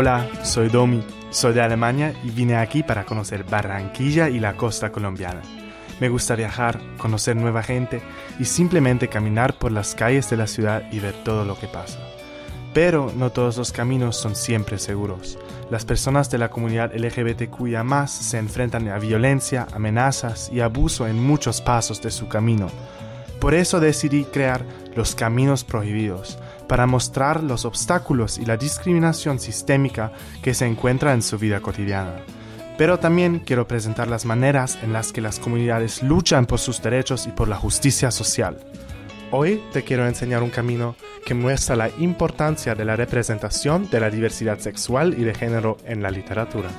Hola, soy Domi, soy de Alemania y vine aquí para conocer Barranquilla y la costa colombiana. Me gusta viajar, conocer nueva gente y simplemente caminar por las calles de la ciudad y ver todo lo que pasa. Pero no todos los caminos son siempre seguros. Las personas de la comunidad LGBTQIA se enfrentan a violencia, amenazas y abuso en muchos pasos de su camino. Por eso decidí crear Los Caminos Prohibidos, para mostrar los obstáculos y la discriminación sistémica que se encuentra en su vida cotidiana. Pero también quiero presentar las maneras en las que las comunidades luchan por sus derechos y por la justicia social. Hoy te quiero enseñar un camino que muestra la importancia de la representación de la diversidad sexual y de género en la literatura.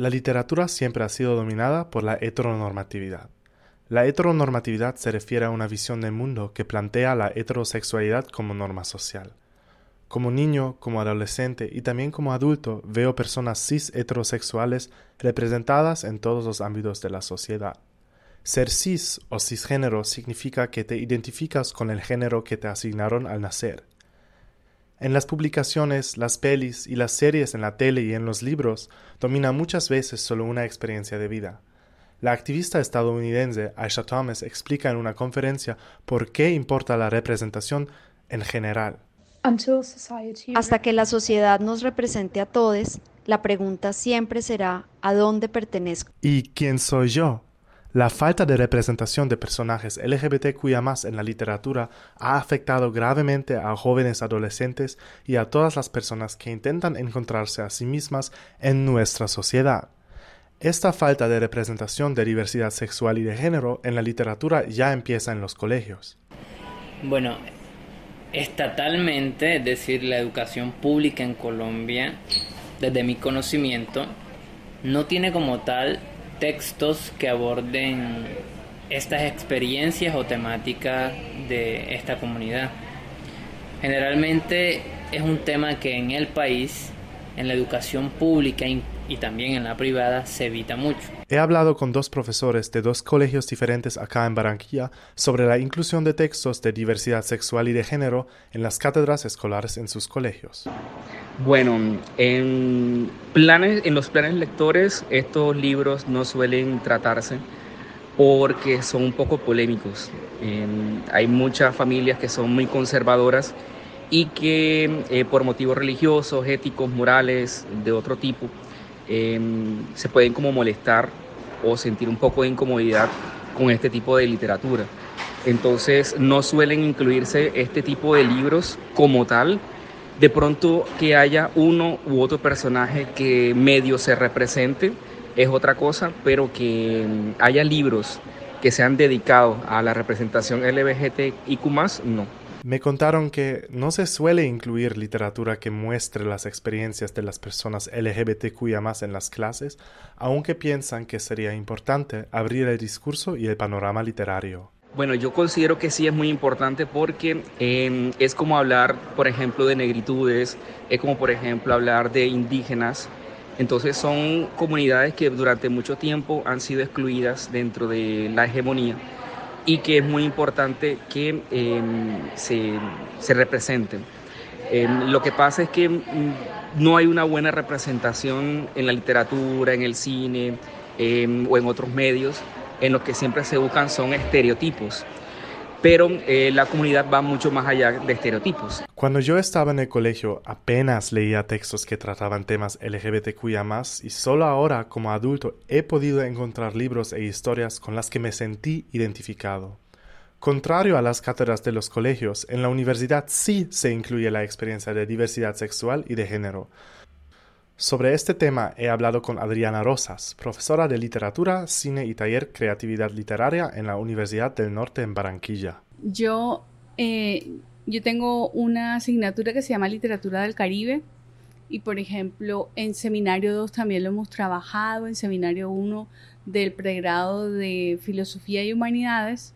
La literatura siempre ha sido dominada por la heteronormatividad. La heteronormatividad se refiere a una visión del mundo que plantea la heterosexualidad como norma social. Como niño, como adolescente y también como adulto veo personas cis heterosexuales representadas en todos los ámbitos de la sociedad. Ser cis o cisgénero significa que te identificas con el género que te asignaron al nacer. En las publicaciones, las pelis y las series en la tele y en los libros domina muchas veces solo una experiencia de vida. La activista estadounidense Aisha Thomas explica en una conferencia por qué importa la representación en general. Hasta que la sociedad nos represente a todos, la pregunta siempre será ¿a dónde pertenezco? ¿Y quién soy yo? La falta de representación de personajes LGBTQIA en la literatura ha afectado gravemente a jóvenes adolescentes y a todas las personas que intentan encontrarse a sí mismas en nuestra sociedad. Esta falta de representación de diversidad sexual y de género en la literatura ya empieza en los colegios. Bueno, estatalmente, es decir, la educación pública en Colombia, desde mi conocimiento, no tiene como tal textos que aborden estas experiencias o temáticas de esta comunidad. Generalmente es un tema que en el país, en la educación pública y también en la privada, se evita mucho. He hablado con dos profesores de dos colegios diferentes acá en Barranquilla sobre la inclusión de textos de diversidad sexual y de género en las cátedras escolares en sus colegios. Bueno, en, planes, en los planes lectores estos libros no suelen tratarse porque son un poco polémicos. hay muchas familias que son muy conservadoras y que eh, por motivos religiosos, éticos, morales, de otro tipo, Em, se pueden como molestar o sentir un poco de incomodidad con este tipo de literatura. Entonces no suelen incluirse este tipo de libros como tal. De pronto que haya uno u otro personaje que medio se represente es otra cosa, pero que em, haya libros que sean dedicados a la representación LGBTIQ no. Me contaron que no se suele incluir literatura que muestre las experiencias de las personas LGBTQIA en las clases, aunque piensan que sería importante abrir el discurso y el panorama literario. Bueno, yo considero que sí es muy importante porque em, es como hablar, por ejemplo, de negritudes, es como, por ejemplo, hablar de indígenas. Entonces son comunidades que durante mucho tiempo han sido excluidas dentro de la hegemonía y que es muy importante que em, se, se, representen. Em, lo que pasa es que mm, no hay una buena representación en la literatura, en el cine o en otros medios, en los que siempre se buscan son estereotipos pero eh, la comunidad va mucho más allá de estereotipos. Cuando yo estaba en el colegio apenas leía textos que trataban temas LGBTQIA y solo ahora como adulto he podido encontrar libros e historias con las que me sentí identificado. Contrario a las cátedras de los colegios, en la universidad sí se incluye la experiencia de diversidad sexual y de género. Sobre este tema he hablado con Adriana Rosas, profesora de literatura, cine y taller creatividad literaria en la Universidad del Norte en Barranquilla. Yo, eh, yo tengo una asignatura que se llama Literatura del Caribe y por ejemplo en Seminario 2 también lo hemos trabajado, en Seminario 1 del pregrado de Filosofía y Humanidades.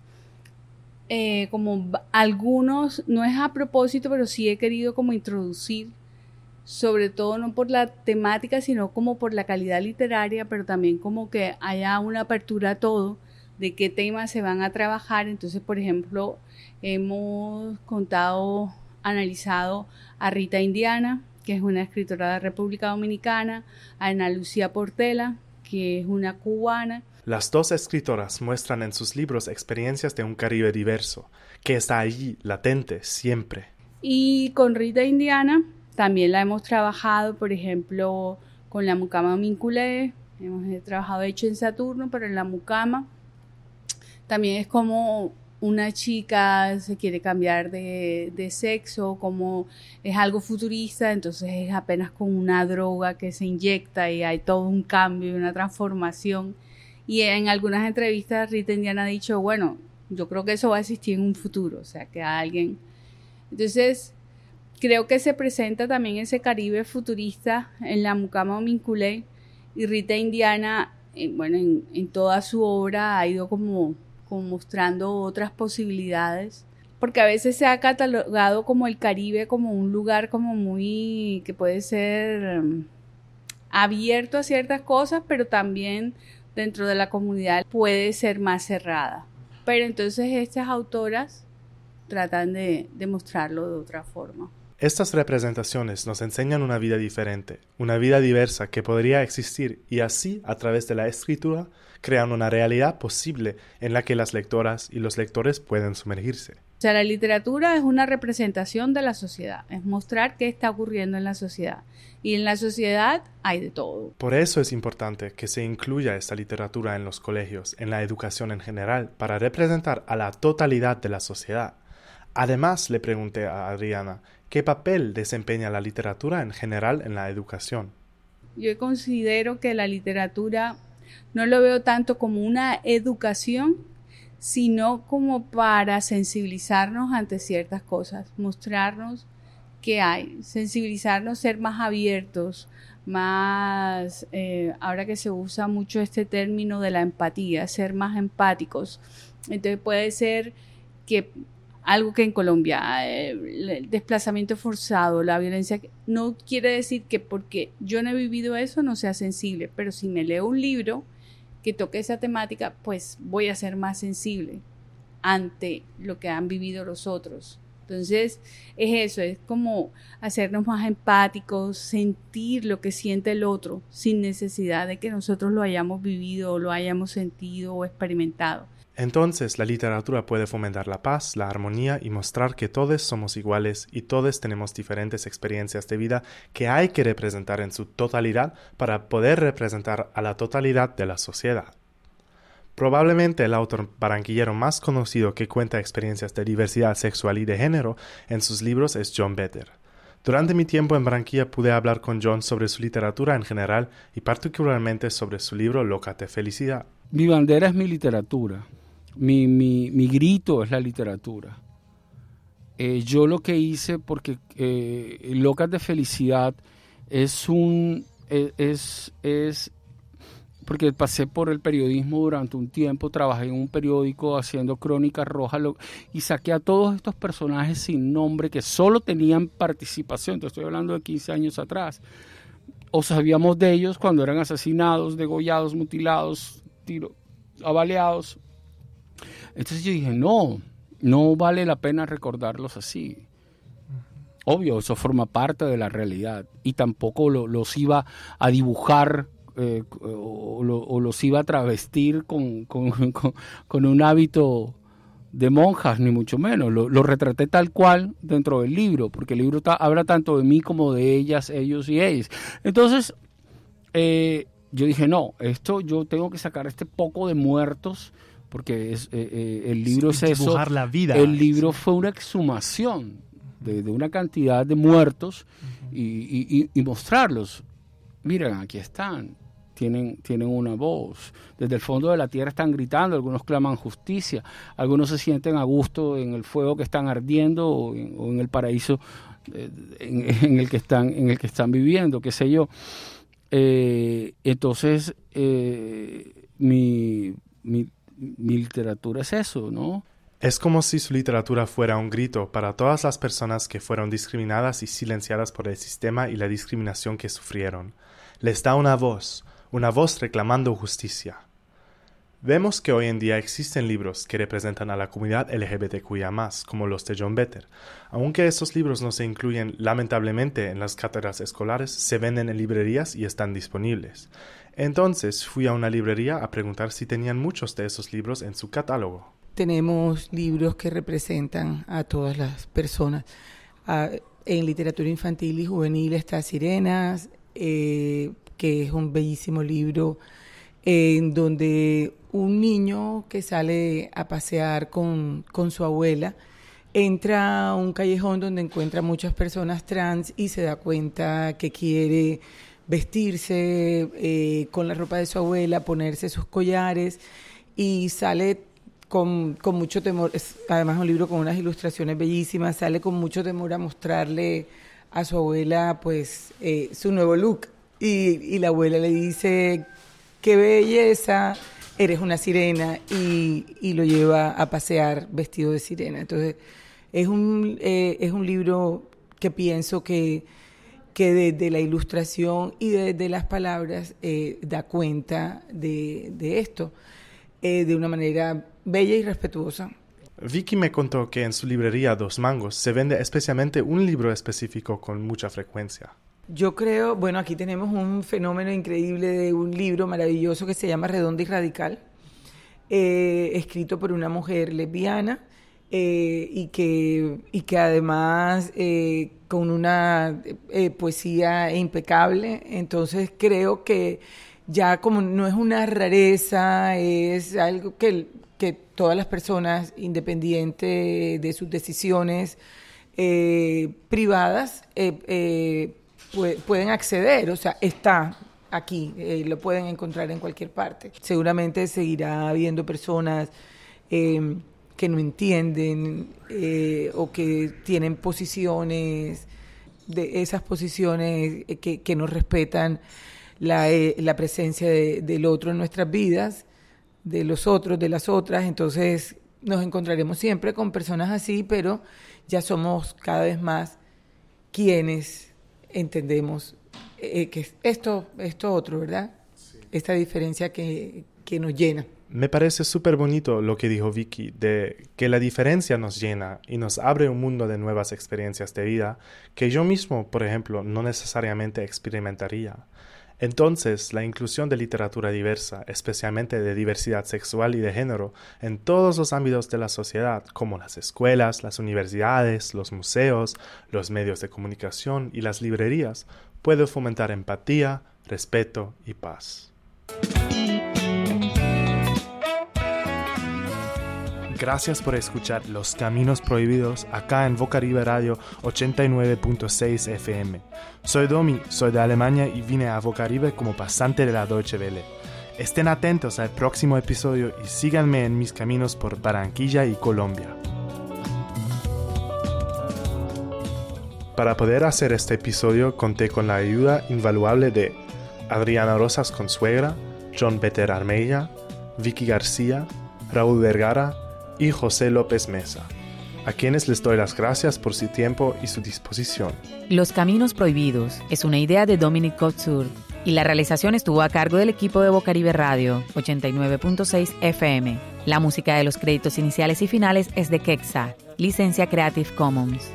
Eh, como algunos, no es a propósito, pero sí he querido como introducir sobre todo no por la temática, sino como por la calidad literaria, pero también como que haya una apertura a todo, de qué temas se van a trabajar. Entonces, por ejemplo, hemos contado, analizado a Rita Indiana, que es una escritora de República Dominicana, a Ana Lucía Portela, que es una cubana. Las dos escritoras muestran en sus libros experiencias de un Caribe diverso, que está allí, latente, siempre. Y con Rita Indiana también la hemos trabajado, por ejemplo, con la mucama Minculé, hemos trabajado hecho en Saturno, pero en la mucama también es como una chica se quiere cambiar de, de, sexo, como es algo futurista, entonces es apenas con una droga que se inyecta y hay todo un cambio y una transformación. Y en algunas entrevistas Rita Indiana ha dicho, bueno, yo creo que eso va a existir en un futuro, o sea, que alguien... Entonces, creo que se presenta también ese Caribe futurista en la Mucama Minculé y Rita Indiana, eh, bueno, en, en toda su obra ha ido como mostrando otras posibilidades, porque a veces se ha catalogado como el Caribe como un lugar como muy que puede ser um, abierto a ciertas cosas, pero también dentro de la comunidad puede ser más cerrada. Pero entonces estas autoras tratan de, de mostrarlo de otra forma. Estas representaciones nos enseñan una vida diferente, una vida diversa que podría existir y así, a través de la escritura, crean una realidad posible en la que las lectoras y los lectores pueden sumergirse. O sea, la literatura es una representación de la sociedad, es mostrar qué está ocurriendo en la sociedad. Y en la sociedad hay de todo. Por eso es importante que se incluya esta literatura en los colegios, en la educación en general, para representar a la totalidad de la sociedad. Además, le pregunté a Adriana, ¿qué papel desempeña la literatura en general en la educación? Yo considero que la literatura no lo veo tanto como una educación, sino como para sensibilizarnos ante ciertas cosas, mostrarnos qué hay, sensibilizarnos, ser más abiertos, más, eh, ahora que se usa mucho este término de la empatía, ser más empáticos. Entonces puede ser que algo que en Colombia, eh, el desplazamiento forzado, la violencia, no quiere decir que porque yo no he vivido eso no sea sensible, pero si me leo un libro que toque esa temática, pues voy a ser más sensible ante lo que han vivido los otros. Entonces, es eso, es como hacernos más empáticos, sentir lo que siente el otro, sin necesidad de que nosotros lo hayamos vivido o lo hayamos sentido o experimentado. Entonces la literatura puede fomentar la paz, la armonía y mostrar que todos somos iguales y todos tenemos diferentes experiencias de vida que hay que representar en su totalidad para poder representar a la totalidad de la sociedad. Probablemente el autor barranquillero más conocido que cuenta experiencias de diversidad sexual y de género en sus libros es John Better. Durante mi tiempo en Barranquilla pude hablar con John sobre su literatura en general y particularmente sobre su libro Lócate Felicidad. Mi bandera es mi literatura mi, mi, mi grito es la literatura. Eh, yo lo que hice, porque eh, Locas de Felicidad es un. E, es, es, porque pasé por el periodismo durante un tiempo, trabajé en un periódico haciendo crónicas rojas y saqué a todos estos personajes sin nombre que solo tenían participación, te estoy hablando de 15 años atrás, o sabíamos de ellos cuando eran asesinados, degollados, mutilados, tiro, abaleados, entonces yo dije, no, no vale la pena recordarlos así. Obvio, eso forma parte de la realidad y tampoco los iba a dibujar eh, o, los iba a travestir con, con, un hábito de monjas, ni mucho menos. Lo, retraté tal cual dentro del libro, porque el libro habla tanto de mí como de ellas, ellos y ellas. Entonces, eh, yo dije, no, esto yo tengo que sacar este poco de muertos porque es, eh, eh, el libro es eso. La vida. El libro fue una exhumación de, una cantidad de muertos y, mostrarlos. Miren, aquí están. Tienen, tienen una voz. Desde el fondo de la tierra están gritando, algunos claman justicia, algunos se sienten a gusto en el fuego que están ardiendo o en, el paraíso eh, en, el que están, en el que están viviendo, qué sé yo. entonces, mi, mi, mi literatura es eso, ¿no? Es como si su literatura fuera un grito para todas las personas que fueron discriminadas y silenciadas por el sistema y la discriminación que sufrieron. Les da una voz, una voz reclamando justicia. Vemos que hoy en día existen libros que representan a la comunidad LGBTQIA, como los de John Better. Aunque estos libros no se incluyen lamentablemente en las cátedras escolares, se venden en librerías y están disponibles. Entonces fui a una librería a preguntar si tenían muchos de esos libros en su catálogo. Tenemos libros que representan a todas las personas. Ah, en literatura infantil y juvenil está Sirenas, eh, que es un bellísimo libro en donde un niño que sale a pasear con, su abuela entra a un callejón donde encuentra muchas personas trans y se da cuenta que quiere vestirse eh, con la ropa de su abuela, ponerse sus collares y sale con, mucho temor, es además un libro con unas ilustraciones bellísimas, sale con mucho temor a mostrarle a su abuela pues eh, su nuevo look. Y, y la abuela le dice qué belleza, eres una sirena y, lo lleva a pasear vestido de sirena. Entonces, es un, eh, es un libro que pienso que, que desde la ilustración y desde las palabras eh, da cuenta de, esto eh, de una manera bella y respetuosa. Vicky me contó que en su librería Dos Mangos se vende especialmente un libro específico con mucha frecuencia. Yo creo, bueno, aquí tenemos un fenómeno increíble de un libro maravilloso que se llama Redonda y Radical, eh, escrito por una mujer lesbiana eh, y, que, y que además eh, con una poesía impecable. Entonces creo que ya como no es una rareza, es algo que, que todas las personas, independiente de sus decisiones privadas, pueden acceder, o sea, está aquí, eh, lo pueden encontrar en cualquier parte. Seguramente seguirá habiendo personas em, que no entienden eh, o que tienen posiciones, de esas posiciones eh, que, no respetan la, la presencia del otro en nuestras vidas, de los otros, de las otras, entonces nos encontraremos siempre con personas así, pero ya somos cada vez más quienes entendemos eh, que esto, esto otro, ¿verdad? Esta diferencia que, que nos llena. Me parece súper bonito lo que dijo Vicky, de que la diferencia nos llena y nos abre un mundo de nuevas experiencias de vida que yo mismo, por ejemplo, no necesariamente experimentaría. Entonces, la inclusión de literatura diversa, especialmente de diversidad sexual y de género, en todos los ámbitos de la sociedad, como las escuelas, las universidades, los museos, los medios de comunicación y las librerías, puede fomentar empatía, respeto y paz. Gracias por escuchar Los Caminos Prohibidos acá en Vocaribe Radio 89.6 FM. Soy Domi, soy de Alemania y vine a Vocaribe como pasante de la Deutsche Welle. Estén atentos al próximo episodio y síganme en mis caminos por Barranquilla y Colombia. Para poder hacer este episodio conté con la ayuda invaluable de Adriana Rosas Consuegra, John Peter Armeilla, Vicky García, Raúl Vergara, y José López Mesa, a quienes les doy las gracias por su tiempo y su disposición. Los Caminos Prohibidos es una idea de Dominic Couture y la realización estuvo a cargo del equipo de Bocaribe Radio 89.6 FM. La música de los créditos iniciales y finales es de Kexa, licencia Creative Commons.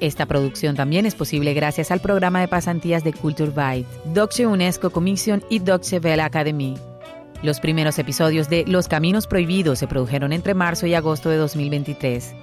Esta producción también es posible gracias al programa de pasantías de Culture Byte, Deutsche UNESCO Commission y Deutsche Welle Academy. Los primeros episodios de Los Caminos Prohibidos se produjeron entre marzo y agosto de 2023.